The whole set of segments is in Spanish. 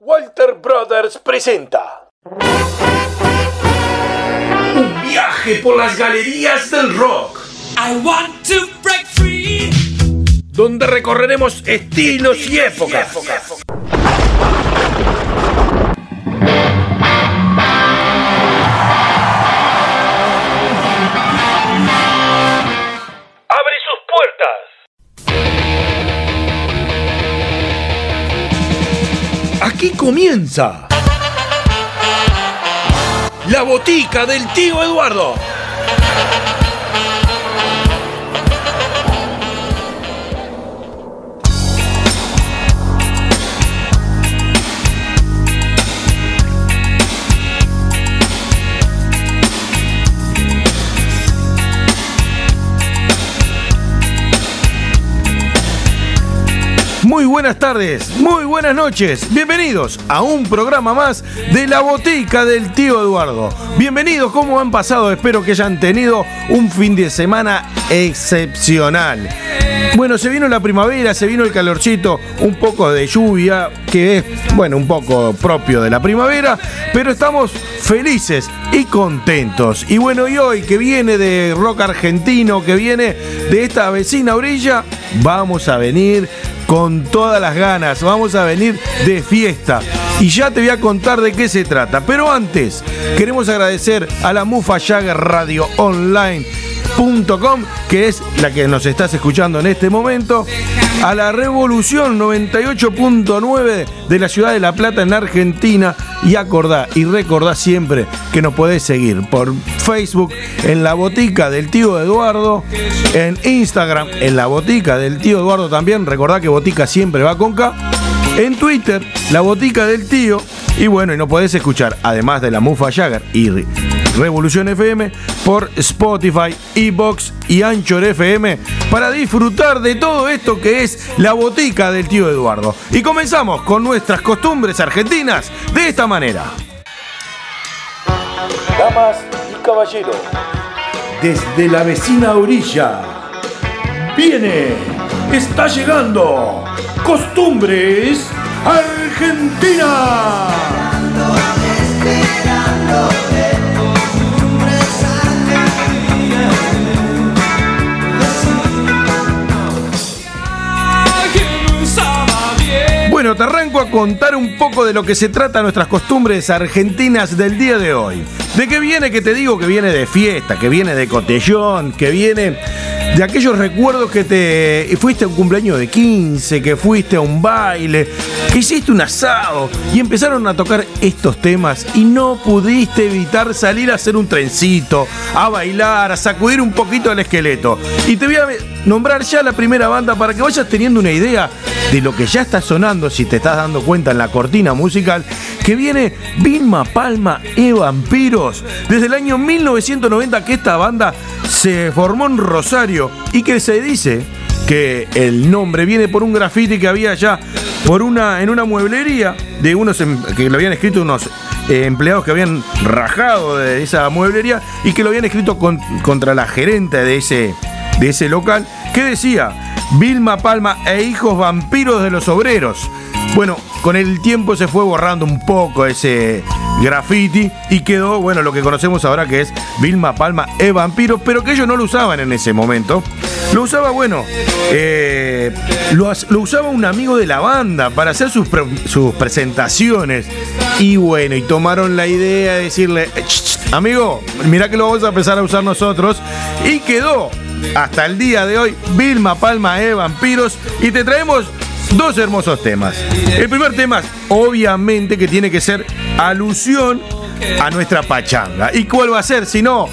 Walter Brothers presenta un viaje por las galerías del rock. I want to break free. Donde recorreremos estilos y épocas. Aquí comienza la botica del tío Eduardo. Muy buenas tardes, muy buenas noches, bienvenidos a un programa más de la botica del tío Eduardo. Bienvenidos, ¿cómo han pasado? Espero que hayan tenido un fin de semana excepcional. Bueno, se vino la primavera, se vino el calorcito, un poco de lluvia, que es, bueno, un poco propio de la primavera, pero estamos felices y contentos. Y bueno, y hoy que viene de rock argentino, que viene de esta vecina orilla, vamos a venir con todas las ganas, vamos a venir de fiesta. Y ya te voy a contar de qué se trata. Pero antes, queremos agradecer a la Mufa Jagger Radio Online que es la que nos estás escuchando en este momento, a la Revolución 98.9 de la ciudad de La Plata en Argentina. Y acordá y recordá siempre que nos podés seguir por Facebook en la botica del tío Eduardo, en Instagram en la botica del tío Eduardo también. Recordá que botica siempre va con K. En Twitter, la botica del tío. Y bueno, y nos podés escuchar, además de la Mufa Jagger y Revolución FM por Spotify, Ebox y Anchor FM para disfrutar de todo esto que es la botica del tío Eduardo. Y comenzamos con nuestras costumbres argentinas de esta manera. Damas y caballeros, desde la vecina orilla, viene, está llegando, costumbres Argentina. Bueno, te arranco a contar un poco de lo que se trata nuestras costumbres argentinas del día de hoy. ¿De qué viene que te digo que viene de fiesta, que viene de cotellón, que viene de aquellos recuerdos que te fuiste a un cumpleaños de 15, que fuiste a un baile, que hiciste un asado y empezaron a tocar estos temas y no pudiste evitar salir a hacer un trencito, a bailar, a sacudir un poquito el esqueleto. Y te voy a nombrar ya la primera banda para que vayas teniendo una idea de lo que ya está sonando, si te estás dando cuenta en la cortina musical, que viene Vilma Palma e Vampiros. Desde el año 1990 que esta banda se formó en Rosario y que se dice que el nombre viene por un graffiti que había ya por una, en una mueblería de unos em, que lo habían escrito unos eh, empleados que habían rajado de esa mueblería y que lo habían escrito contra la gerente de ese, de ese local, que decía Vilma Palma e hijos vampiros de los obreros. Bueno, con el tiempo se fue borrando un poco ese graffiti y quedó, bueno, lo que conocemos ahora que es Vilma Palma e Vampiros, pero que ellos no lo usaban en ese momento. Lo usaba, bueno, eh, lo, usaba un amigo de la banda para hacer sus, sus presentaciones. Y bueno, y tomaron la idea de decirle, amigo, mira que lo vamos a empezar a usar nosotros. Y quedó hasta el día de hoy Vilma Palma e Vampiros. Y te traemos dos hermosos temas. El primer tema, obviamente, que tiene que ser alusión a nuestra pachanga. ¿Y cuál va a ser si no?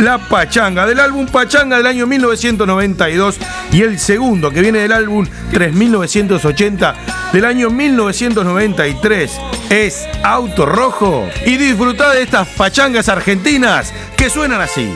La Pachanga, del álbum Pachanga del año 1992 y el segundo que viene del álbum 3980 del año 1993 es Auto Rojo y disfruta de estas pachangas argentinas que suenan así.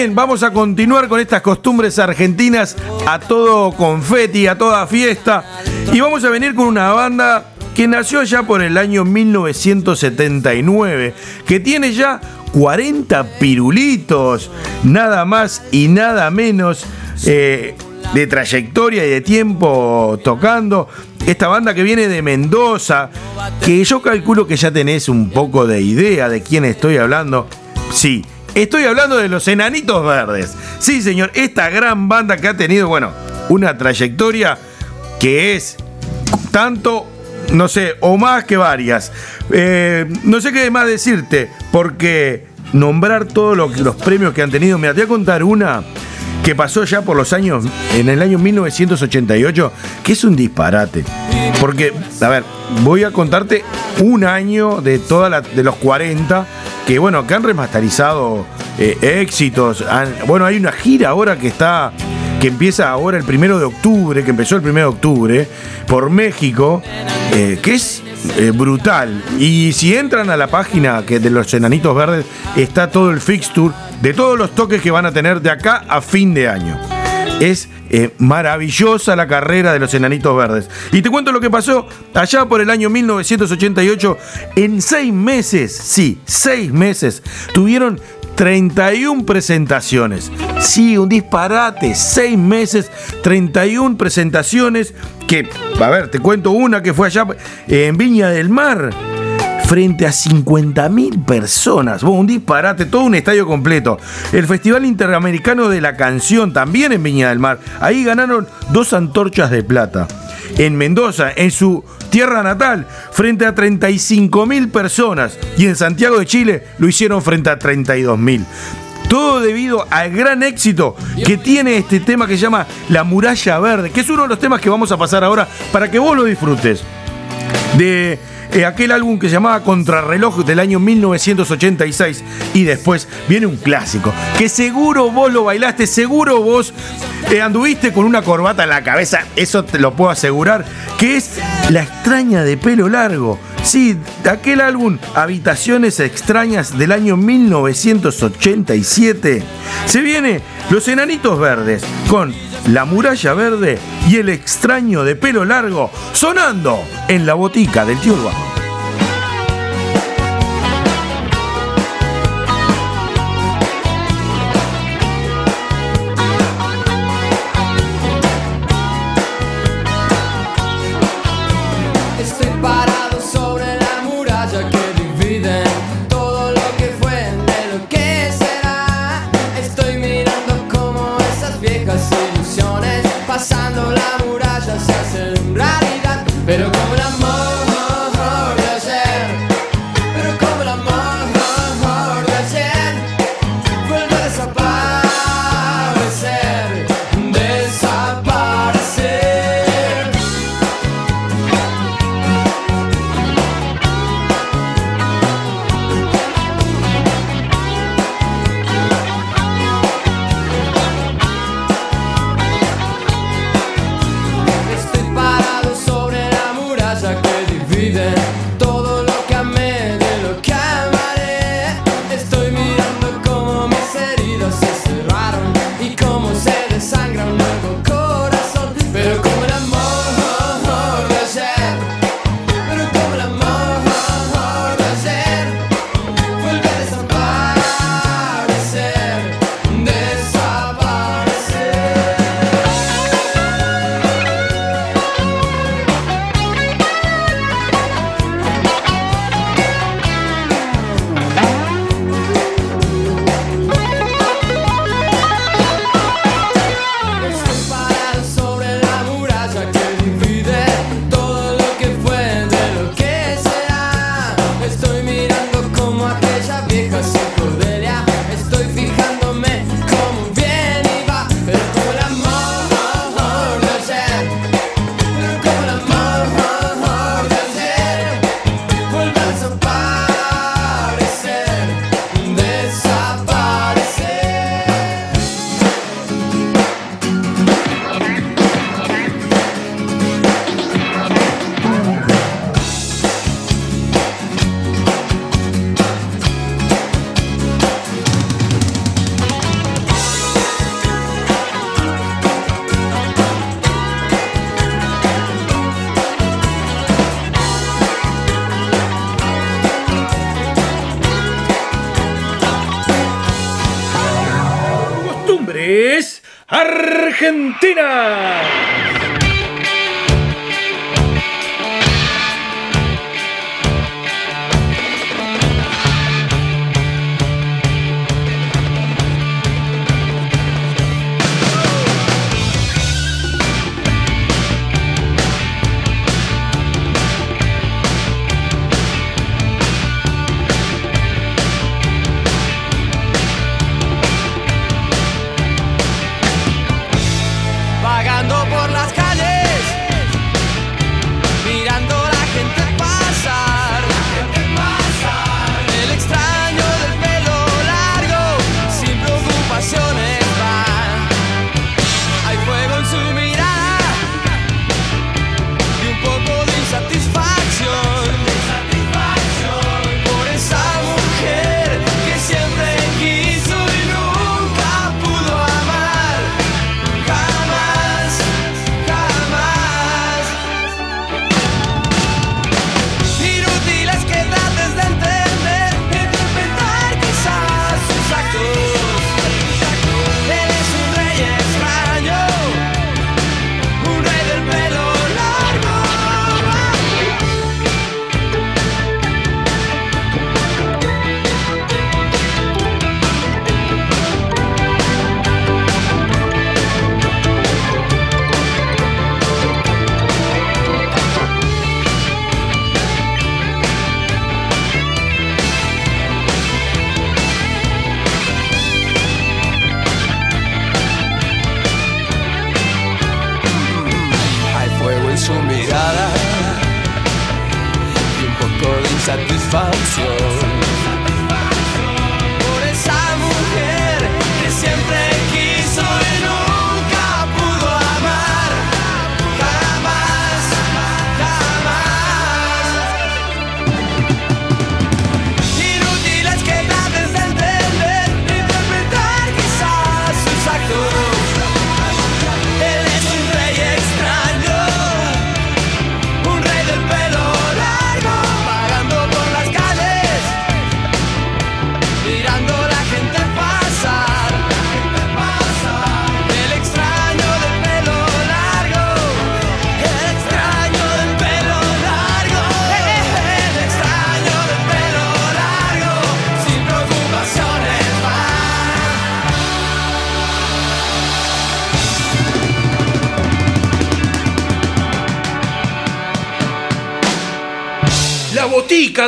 Bien, vamos a continuar con estas costumbres argentinas a todo confeti, a toda fiesta. Y vamos a venir con una banda que nació ya por el año 1979, que tiene ya 40 pirulitos, nada más y nada menos eh, de trayectoria y de tiempo tocando. Esta banda que viene de Mendoza, que yo calculo que ya tenés un poco de idea de quién estoy hablando. Sí, estoy hablando de los Enanitos Verdes. Sí, señor, esta gran banda que ha tenido, bueno, una trayectoria que es tanto, no sé, o más que varias. Eh, no sé qué más decirte, porque nombrar todos lo- los premios que han tenido, me voy a contar una que pasó ya por los años, en el año 1988, que es un disparate. Porque, a ver, voy a contarte un año de toda la, de los 40, que bueno, que han remasterizado eh, éxitos. bueno, hay una gira ahora que está, que empieza ahora el primero de octubre, que empezó el primero de octubre, por México, eh, que es eh, brutal. Y si entran a la página que de los Enanitos Verdes, está todo el fixture de todos los toques que van a tener de acá a fin de año. Es eh, maravillosa la carrera de los Enanitos Verdes. Y te cuento lo que pasó allá por el año 1988. En seis meses, sí, seis meses, tuvieron 31 presentaciones. Sí, un disparate. Seis meses, 31 presentaciones. Que, a ver, te cuento una que fue allá en Viña del Mar frente a 50.000 personas. Bueno, un disparate, todo un estadio completo. El Festival Interamericano de la Canción, también en Viña del Mar. Ahí ganaron dos antorchas de plata. En Mendoza, en su tierra natal, frente a 35.000 personas. Y en Santiago de Chile lo hicieron frente a 32.000. Todo debido al gran éxito que tiene este tema que se llama La Muralla Verde, que es uno de los temas que vamos a pasar ahora para que vos lo disfrutes de eh, aquel álbum que se llamaba Contrarreloj del año 1986 y después viene un clásico que seguro vos lo bailaste, seguro vos eh, anduviste con una corbata en la cabeza, eso te lo puedo asegurar, que es La extraña de pelo largo. Sí, aquel álbum Habitaciones extrañas del año 1987 se viene Los Enanitos Verdes con La Muralla Verde y El extraño de pelo largo sonando en la botica del tío es Argentina.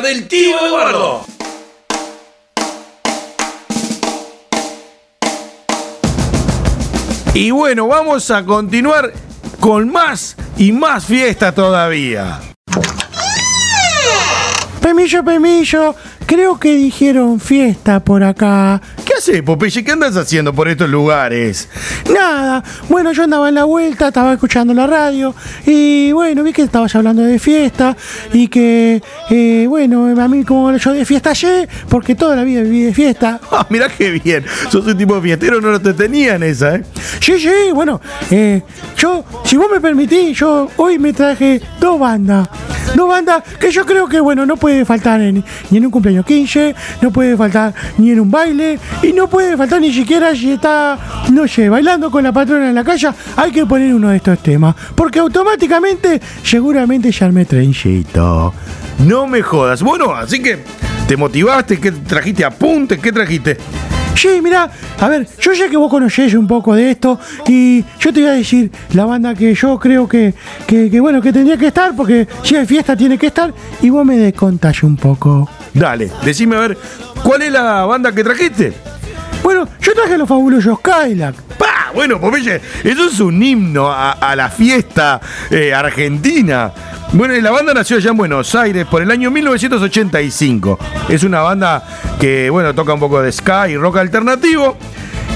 Del tío Eduardo. Y bueno, vamos a continuar con más y más fiesta todavía. Permiso, permiso. Creo que dijeron fiesta por acá. ¿Qué haces, Popeye? ¿Qué andas haciendo por estos lugares? Nada. Bueno, yo andaba en la vuelta, estaba escuchando la radio y bueno, vi que estabas hablando de fiesta y que, eh, bueno, a mí como yo de fiesta ayer, porque toda la vida viví de fiesta. Ah, mirá qué bien. Sos un tipo fiestero, no lo te tenían esa, ¿eh? Sí, sí, bueno, eh, yo, si vos me permitís, yo hoy me traje dos bandas. Dos bandas que yo creo que, bueno, no puede faltar en- ni en un cumpleaños 15, no puede faltar ni en un baile, y no puede faltar ni siquiera si está, no sé, bailando con la patrona en la calle. Hay que poner uno de estos temas, porque automáticamente, seguramente ya me trencito. No me jodas. Bueno, así que te motivaste, ¿qué trajiste apuntes? ¿Qué trajiste? Sí, mira, a ver, yo sé que vos conocés un poco de esto y yo te voy a decir la banda que yo creo que, que, que, bueno, que tendría que estar, porque si hay fiesta tiene que estar, y vos me descontás un poco. Dale, decime a ver, ¿cuál es la banda que trajiste? Bueno, yo traje los fabulosos Cadillac. ¡Pah! Bueno, Popeye, eso es un himno a, a la fiesta eh, argentina. Bueno, la banda nació allá en Buenos Aires por el año 1985. Es una banda que, bueno, toca un poco de ska y rock alternativo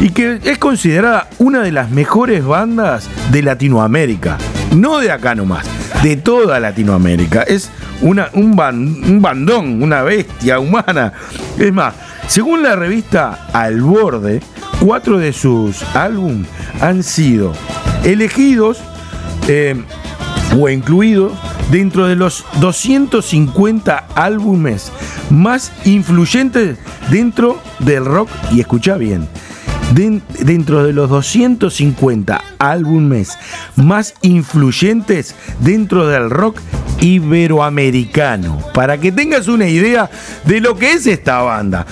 y que es considerada una de las mejores bandas de Latinoamérica. No de acá nomás, de toda Latinoamérica. Es una, un, ban- un bandón, una bestia humana. Es más, según la revista Al Borde, cuatro de sus álbumes han sido elegidos eh, o incluidos dentro de los 250 álbumes más influyentes dentro del rock, y escucha bien, dentro de los 250 álbumes más influyentes dentro del rock iberoamericano. Para que tengas una idea de lo que es esta banda.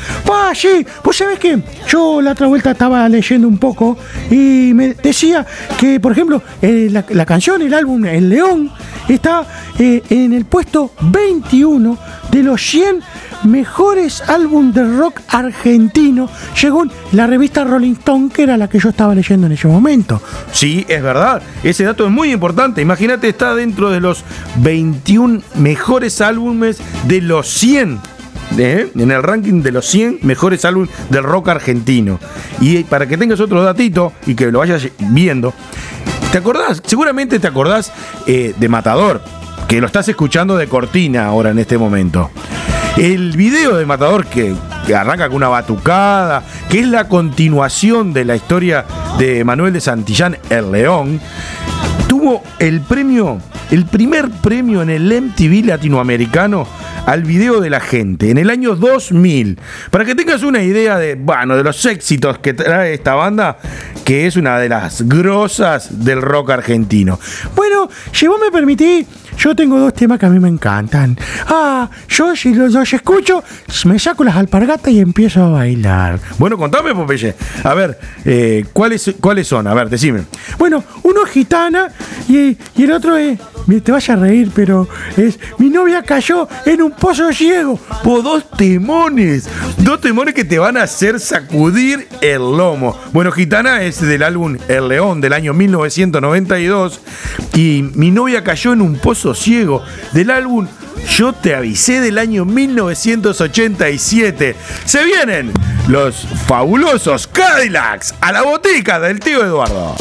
Sí, vos sabés que yo la otra vuelta estaba leyendo un poco y me decía que, por ejemplo, eh, la, la canción, el álbum El León, está eh, en el puesto 21 de los 100 mejores álbumes de rock argentino, según la revista Rolling Stone, que era la que yo estaba leyendo en ese momento. Sí, es verdad. Ese dato es muy importante. Imagínate, está dentro de los 21 mejores álbumes de los 100. ¿eh? En el ranking de los 100 mejores álbumes del rock argentino. Y para que tengas otro datito y que lo vayas viendo, ¿te acordás? Seguramente te acordás eh, de Matador, que lo estás escuchando de cortina ahora en este momento. El video de Matador que, arranca con una batucada, que es la continuación de la historia de Manuel de Santillán, El León, tuvo el premio, el primer premio en el MTV latinoamericano al video de la gente en el año 2000. Para que tengas una idea de, bueno, de los éxitos que trae esta banda, que es una de las grosas del rock argentino. Bueno, si vos me permitís, yo tengo dos temas que a mí me encantan. Ah, yo si los escucho, me saco las alpargatas y empiezo a bailar. Bueno, contame, Popeye. A ver, eh, ¿cuáles, ¿cuáles son? A ver, decime. Bueno, uno es gitana y, y el otro es. Te vas a reír, pero es. Mi novia cayó en un pozo ciego. Po, dos temones. Dos temones que te van a hacer sacudir el lomo. Bueno, Gitana es del álbum El León del año 1992. Y mi novia cayó en un pozo ciego del álbum Yo te avisé del año 1987. Se vienen los fabulosos Cadillacs a la botica del tío Eduardo.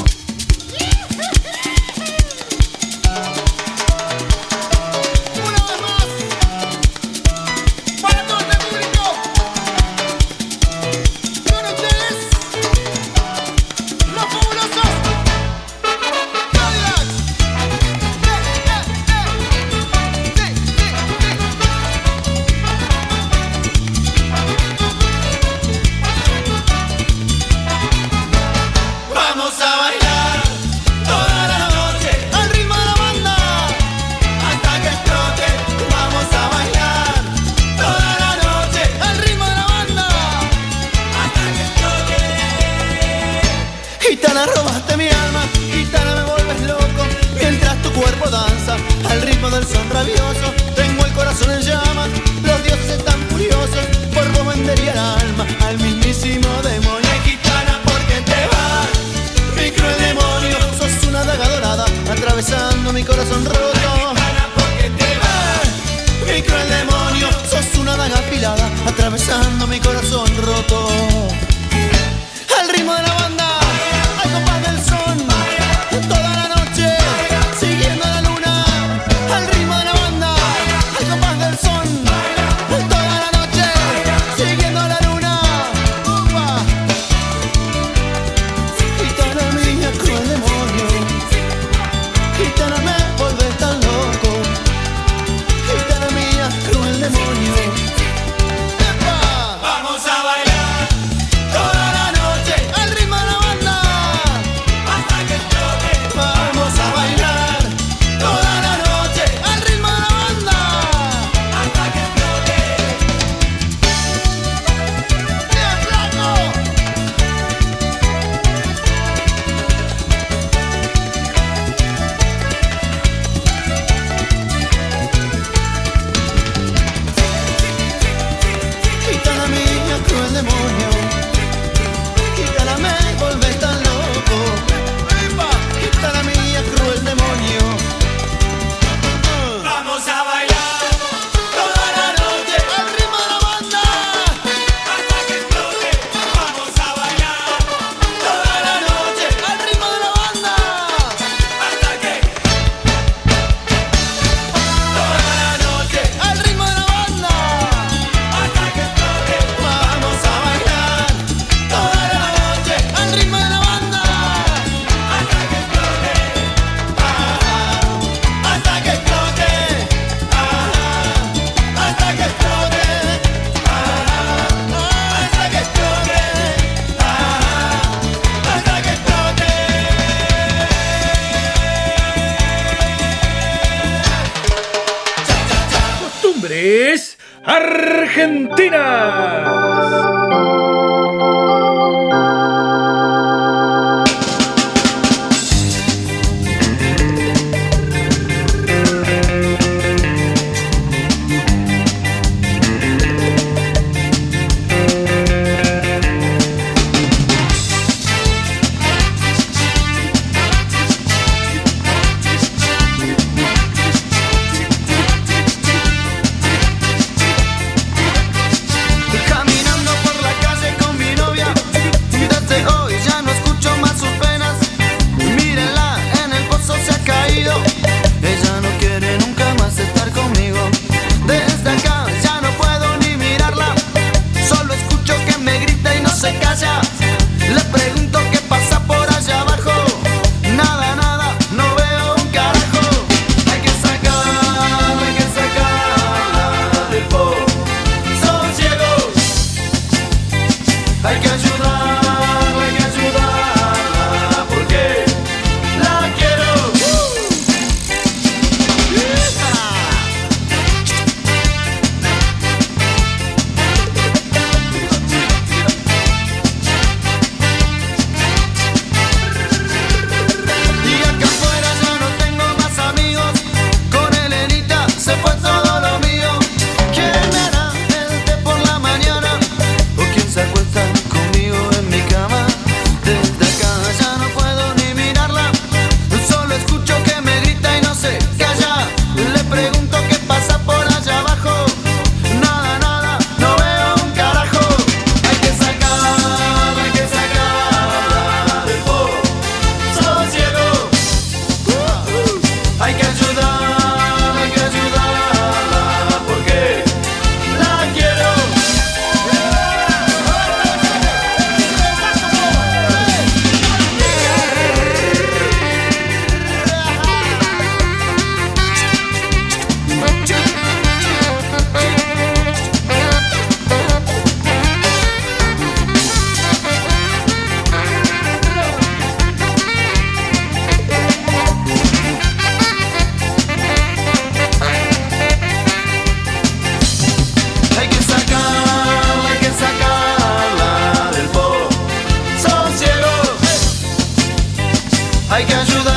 Hay que ayudarla,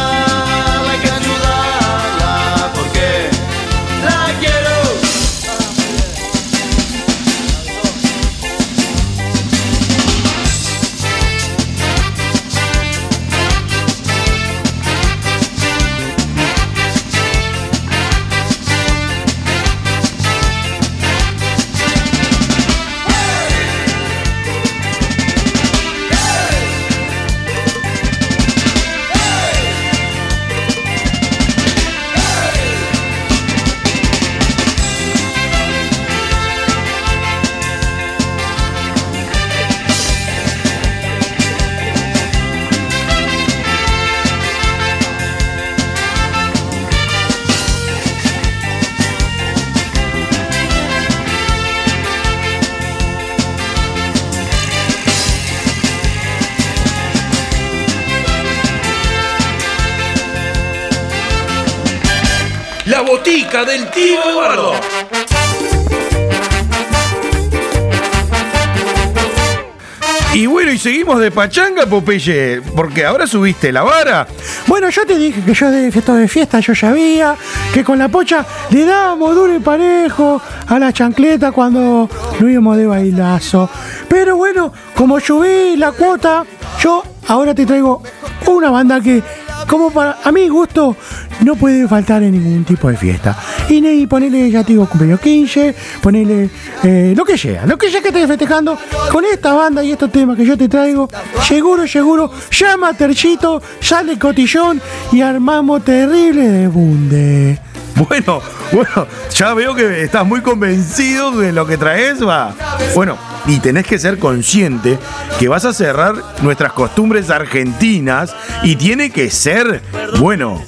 pachanga, Popeye, porque ahora subiste la vara. Bueno, yo te dije que yo de fiesta de fiesta yo sabía que con la pocha le dábamos duro y parejo a la chancleta cuando no íbamos de bailazo. Pero bueno, como subí la cuota, yo ahora te traigo una banda que, como para a mi gusto, no puede faltar en ningún tipo de fiesta. Y ni ponerle, ya te digo, cumpleaños 15, ponerle eh, lo que sea, lo que sea que estés festejando, con esta banda y estos temas que yo te traigo, seguro, seguro, llama a Terchito, sale cotillón y armamos terrible de bunde. Bueno, bueno, ya veo que estás muy convencido de lo que traes, va. Bueno, y tenés que ser consciente que vas a cerrar nuestras costumbres argentinas y tiene que ser, bueno,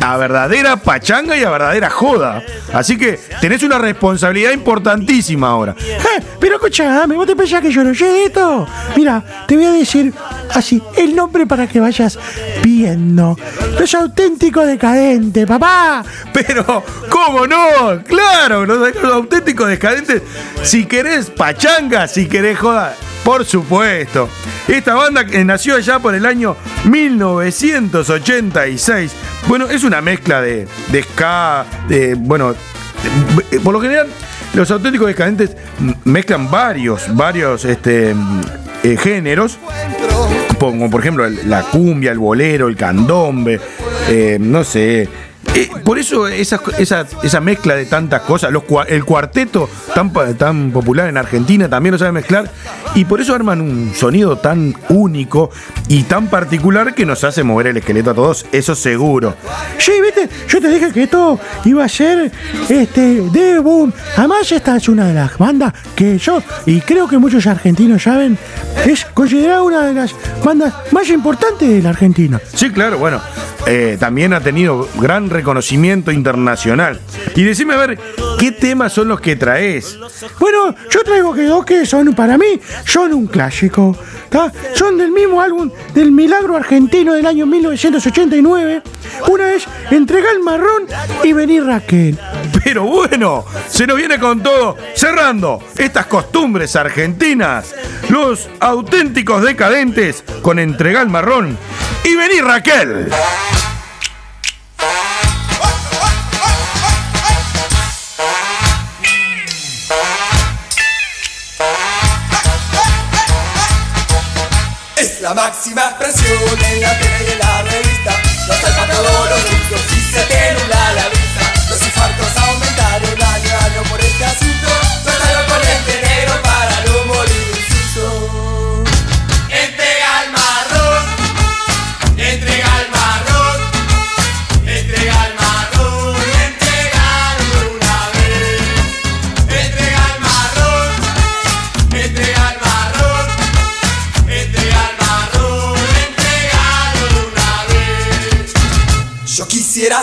a verdadera pachanga y a verdadera joda. Así que tenés una responsabilidad importantísima ahora. Eh, pero escuchame, ¿vos te pensás que yo no sé esto? Mira, te voy a decir así, el nombre para que vayas viendo. Los auténticos decadentes, papá. Pero, ¿cómo no? Claro, los, los auténticos decadentes. Si querés pachanga, si querés joda, por supuesto. Esta banda nació allá por el año 1986. Bueno, es una mezcla de, de ska, bueno, por lo general, los auténticos decadentes mezclan varios, varios este, eh, géneros como por ejemplo la cumbia, el bolero, el candombe, eh, no sé. Eh, por eso esa, esa, esa mezcla de tantas cosas, los, el cuarteto tan, tan popular en Argentina también lo sabe mezclar y por eso arman un sonido tan único y tan particular que nos hace mover el esqueleto a todos, eso seguro. Sí, viste, yo te dije que esto iba a ser este de boom. Además, esta es una de las bandas que yo, y creo que muchos argentinos saben, es considerada una de las bandas más importantes de la Argentina. Sí, claro, bueno, eh, también ha tenido gran reconocimiento internacional. Y decime a ver, ¿qué temas son los que traes? Bueno, yo traigo que dos que son para mí, son un clásico. ¿tá? Son del mismo álbum del Milagro Argentino del año 1989. Una es Entrega el marrón y Vení Raquel. Pero bueno, se nos viene con todo, cerrando estas costumbres argentinas, los auténticos decadentes con Entregal Marrón y vení Raquel. La máxima expresión en la tele y en la revista. Los todos los y se te la vista. Los infartos aumentaron año a año por este asunto.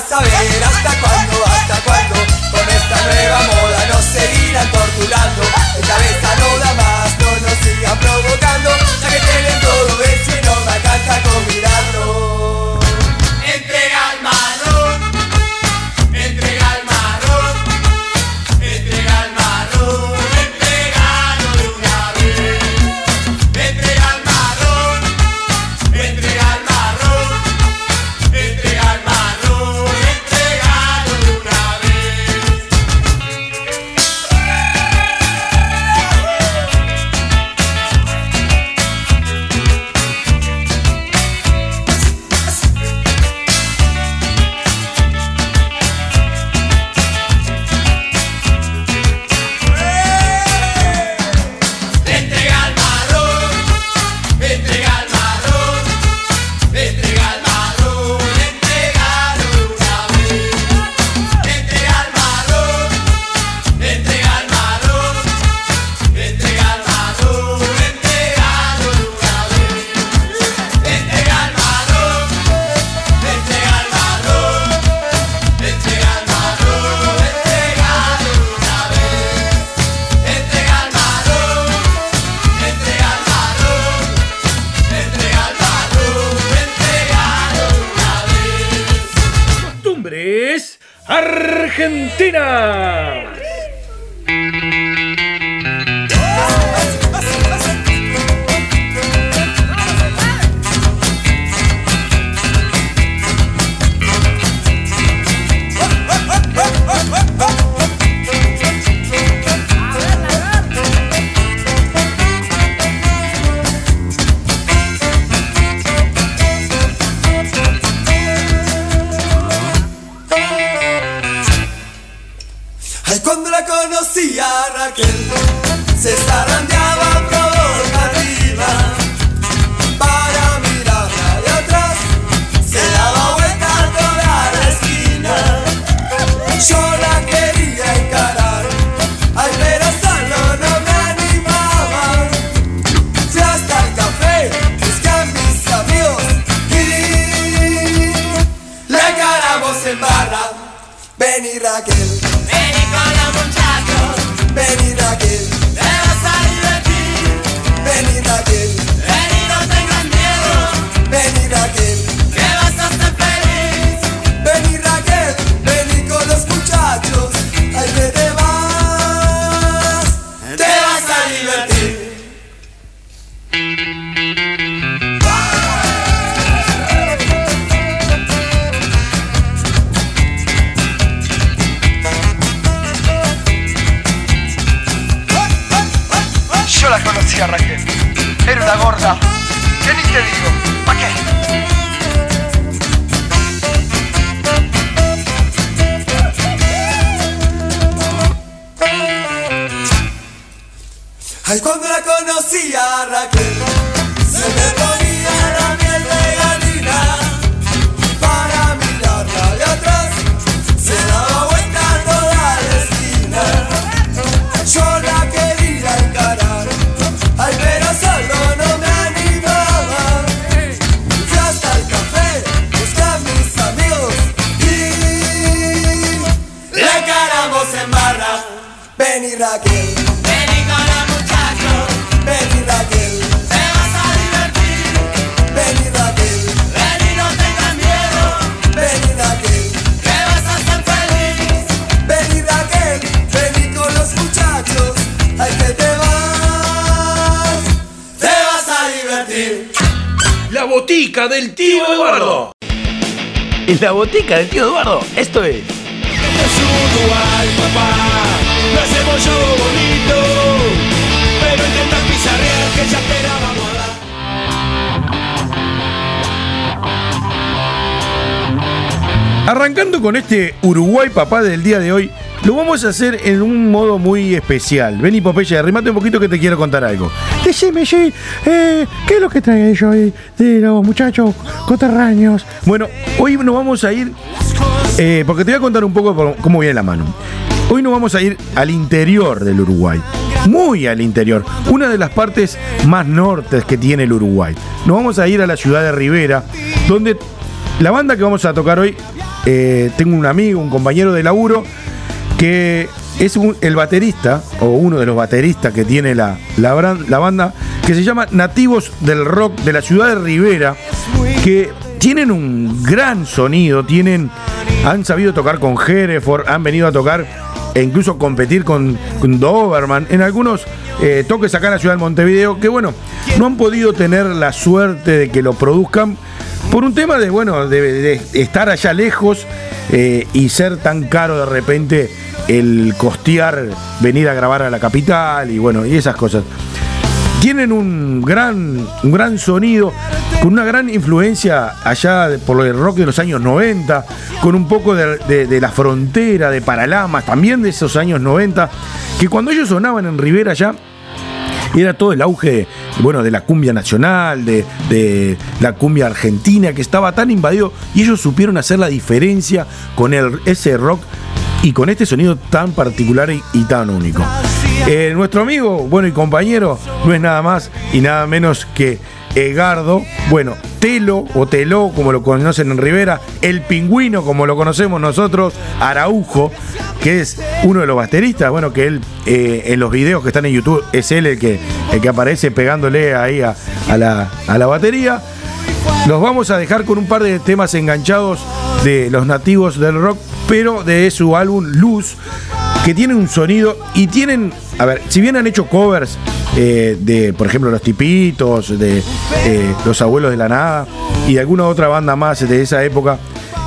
Saber botica del tío Eduardo. En la botica del tío Eduardo, esto es. Es Uruguay, papá. Lo hacemos yo bonito. Pero intenta pizarrear que ya te la vamos a dar. Arrancando con este Uruguay papá del día de hoy, lo vamos a hacer en un modo muy especial. Vení, Popeye, arrimate un poquito que te quiero contar algo. Decime, sí, eh, ¿qué es lo que trae ellos hoy de los muchachos coterráneos? Bueno, hoy nos vamos a ir, eh, porque te voy a contar un poco cómo viene la mano. Hoy nos vamos a ir al interior del Uruguay, muy al interior, una de las partes más nortes que tiene el Uruguay. Nos vamos a ir a la ciudad de Rivera, donde la banda que vamos a tocar hoy, eh, tengo un amigo, un compañero de laburo, que es el baterista, o uno de los bateristas que tiene la, la, banda, que se llama Nativos del Rock de la ciudad de Rivera, que tienen un gran sonido, tienen, han sabido tocar con Hereford, han venido a tocar e incluso competir con, con Doberman en algunos eh, toques acá en la ciudad de Montevideo, que bueno, no han podido tener la suerte de que lo produzcan por un tema de, bueno, de, de estar allá lejos eh, y ser tan caro de repente el costear venir a grabar a la capital y bueno, y esas cosas. Tienen un gran, un gran sonido, con una gran influencia allá por el rock de los años 90, con un poco de, de- de la frontera, de Paralamas, también de esos años 90, que cuando ellos sonaban en Rivera ya, era todo el auge, bueno, de la cumbia nacional, de, la cumbia argentina, que estaba tan invadido, y ellos supieron hacer la diferencia con ese rock y con este sonido tan particular y, y tan único. Eh, nuestro amigo, bueno, y compañero, no es nada más y nada menos que Egardo, bueno, Telo o Teló, como lo conocen en Rivera, el pingüino, como lo conocemos nosotros, Araujo, que es uno de los bateristas, bueno, que él eh, en los videos que están en YouTube es él el que, el que aparece pegándole ahí a, a la, a la batería. Los vamos a dejar con un par de temas enganchados de los nativos del rock, pero de su álbum Luz, que tienen un sonido y tienen, a ver, si bien han hecho covers eh, de, por ejemplo, Los Tipitos, de eh, Los Abuelos de la Nada y alguna otra banda más de esa época,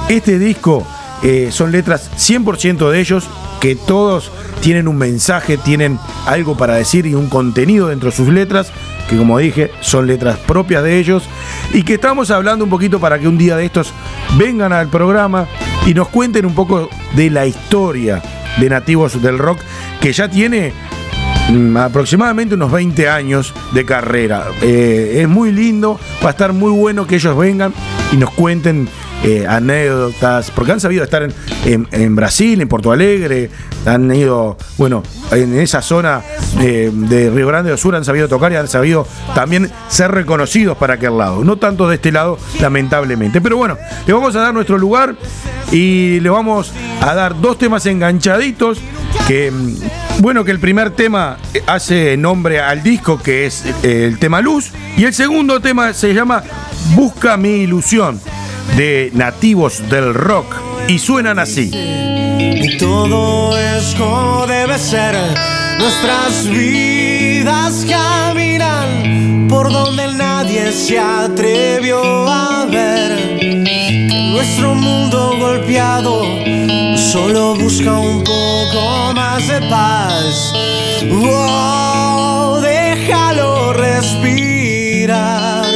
este disco eh, son letras 100% de ellos, que todos tienen un mensaje, tienen algo para decir y un contenido dentro de sus letras, que como dije, son letras propias de ellos, y que estamos hablando un poquito para que un día de estos vengan al programa y nos cuenten un poco de la historia de nativos del rock, que ya tiene mm, aproximadamente unos 20 años de carrera. Eh, es muy lindo, va a estar muy bueno que ellos vengan y nos cuenten eh, anécdotas, porque han sabido estar en, Brasil, en Porto Alegre, han ido, bueno, en esa zona eh, de Río Grande do Sur han sabido tocar y han sabido también ser reconocidos para aquel lado. No tanto de este lado, lamentablemente. Pero bueno, le vamos a dar nuestro lugar y le vamos a dar dos temas enganchaditos que mm, bueno que el primer tema hace nombre al disco que es eh, el tema Luz y el segundo tema se llama Busca mi ilusión de nativos del rock y suenan así. Y todo es como debe ser. Nuestras vidas caminan por donde nadie se atrevió a ver. Nuestro mundo golpeado solo busca un poco más de paz. Oh, déjalo respirar.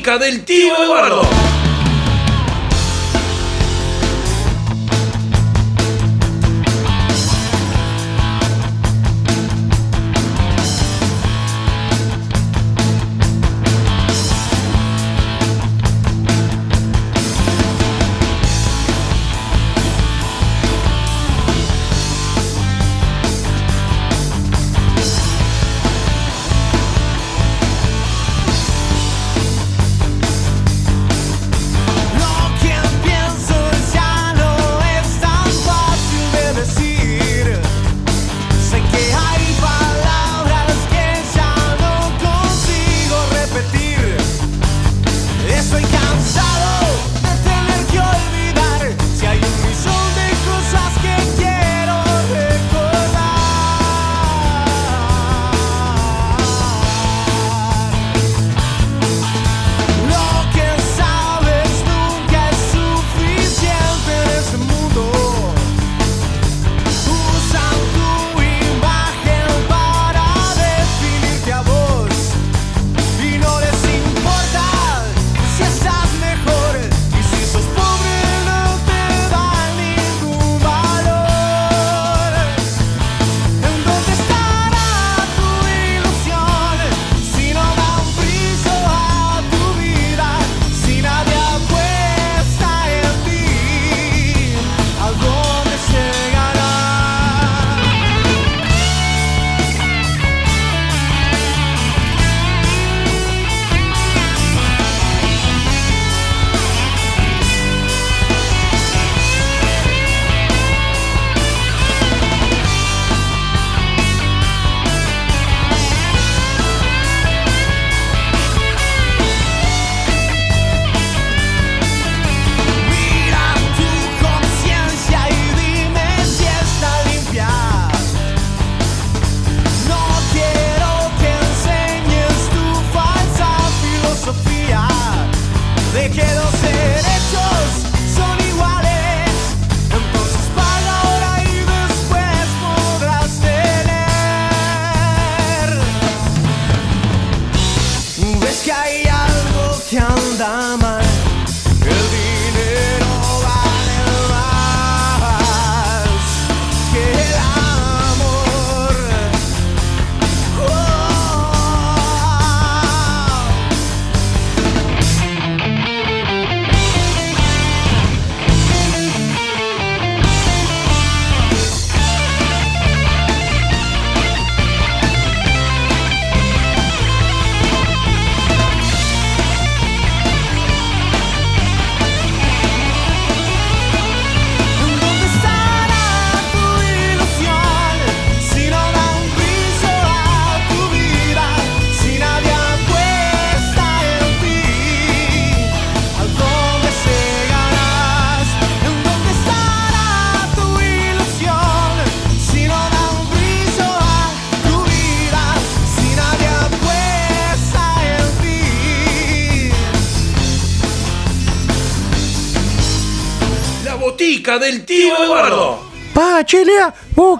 Del tío Eduardo.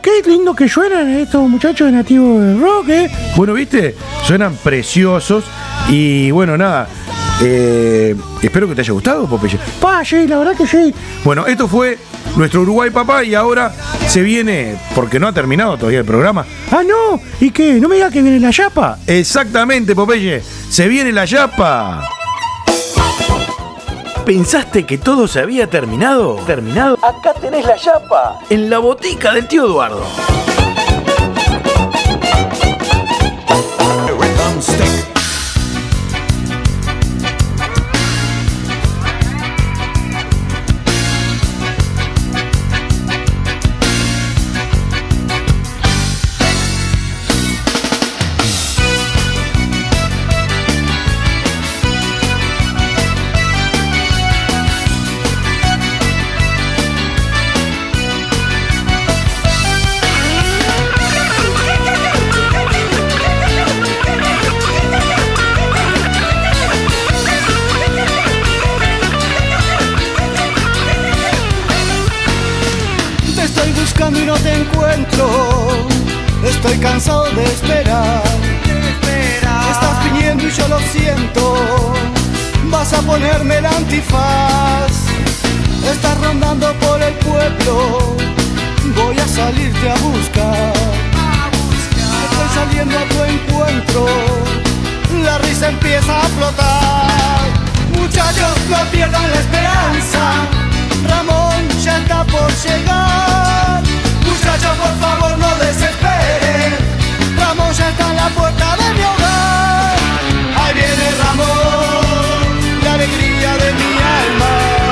Oh, qué lindo que suenan estos muchachos de nativo de rock, eh. Bueno, viste, suenan preciosos y bueno, nada. eh, espero que te haya gustado, Popeye. Pa, sí, la verdad que sí. Bueno, esto fue nuestro Uruguay Papá y ahora se viene, porque no ha terminado todavía el programa. Ah, no, ¿y qué? ¿No me digas que viene la chapa? Exactamente, Popeye, se viene la yapa. ¿Pensaste que todo se había terminado? ¿Terminado? Acá tenés la chapa. En la botica del tío Eduardo. Estoy cansado de esperar. Estás viniendo y yo lo siento. Vas a ponerme el antifaz. Estás rondando por el pueblo. Voy a salirte a buscar. Estoy saliendo a tu encuentro. La risa empieza a flotar. Muchachos, no pierdan la esperanza. Ramón ya está por llegar. Muchachos, por favor, no desesperen. Ramón ya está en la puerta de mi hogar. Ahí viene Ramón, la alegría de mi alma.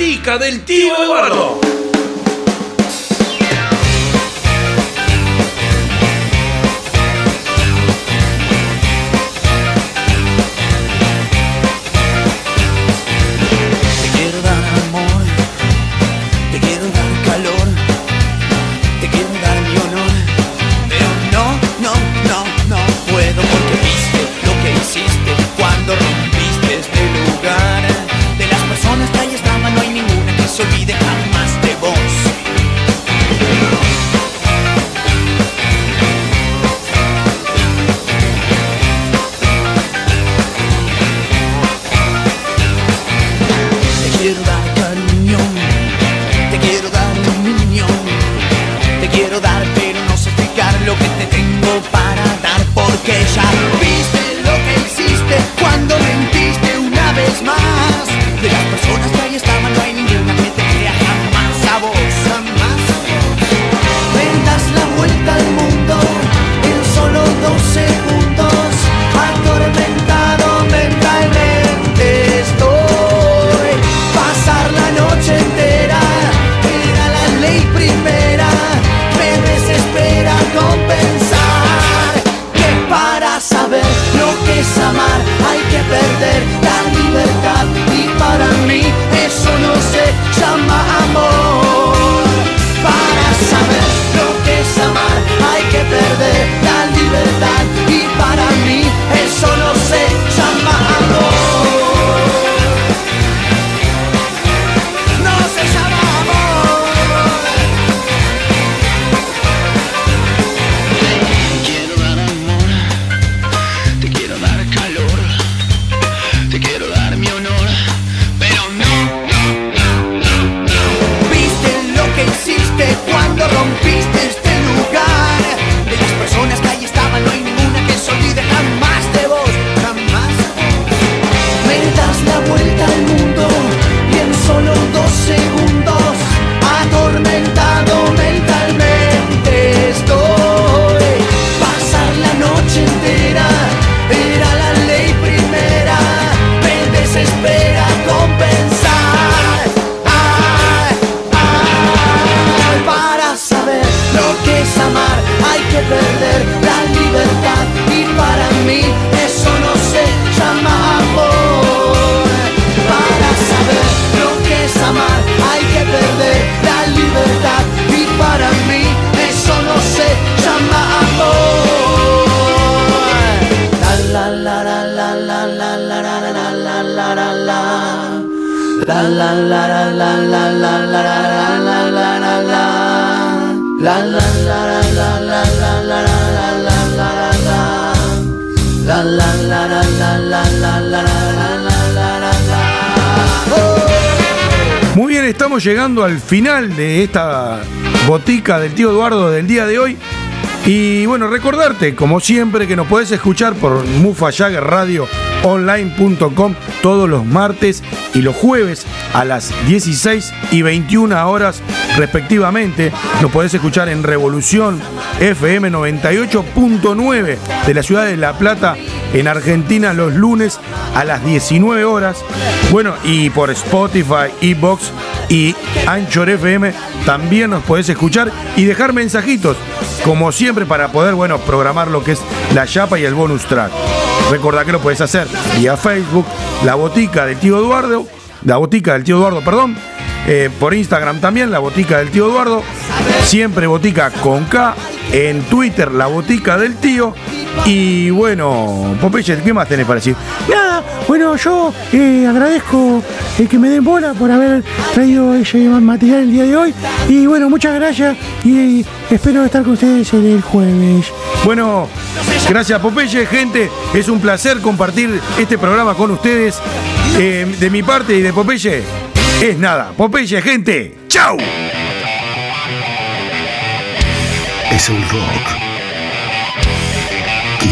La botica del tío Eduardo. Final de esta botica del tío Eduardo del día de hoy. Y bueno, recordarte, como siempre, que nos podés escuchar por mufayagerradioonline.com todos los martes y los jueves a las 16 y 21 horas respectivamente. Nos podés escuchar en Revolución FM 98.9 de la ciudad de La Plata en Argentina los lunes a las 19 horas. Bueno, y por Spotify, Ebox y Anchor FM también nos podés escuchar y dejar mensajitos, como siempre, para poder, bueno, programar lo que es la chapa y el bonus track. Recordá que lo puedes hacer vía Facebook, la botica del tío Eduardo, la botica del tío Eduardo, perdón, eh, por Instagram también, la botica del tío Eduardo, siempre botica con K, en Twitter, la botica del tío. Y bueno, Popeye, ¿qué más tenés para decir? Nada, bueno, yo eh, agradezco eh, que me den bola por haber traído ese material el día de hoy. Y bueno, muchas gracias y espero estar con ustedes el, el jueves. Bueno, gracias Popeye, gente. Es un placer compartir este programa con ustedes. Eh, de mi parte y de Popeye, es nada. Popeye, gente. ¡Chau! Es el rock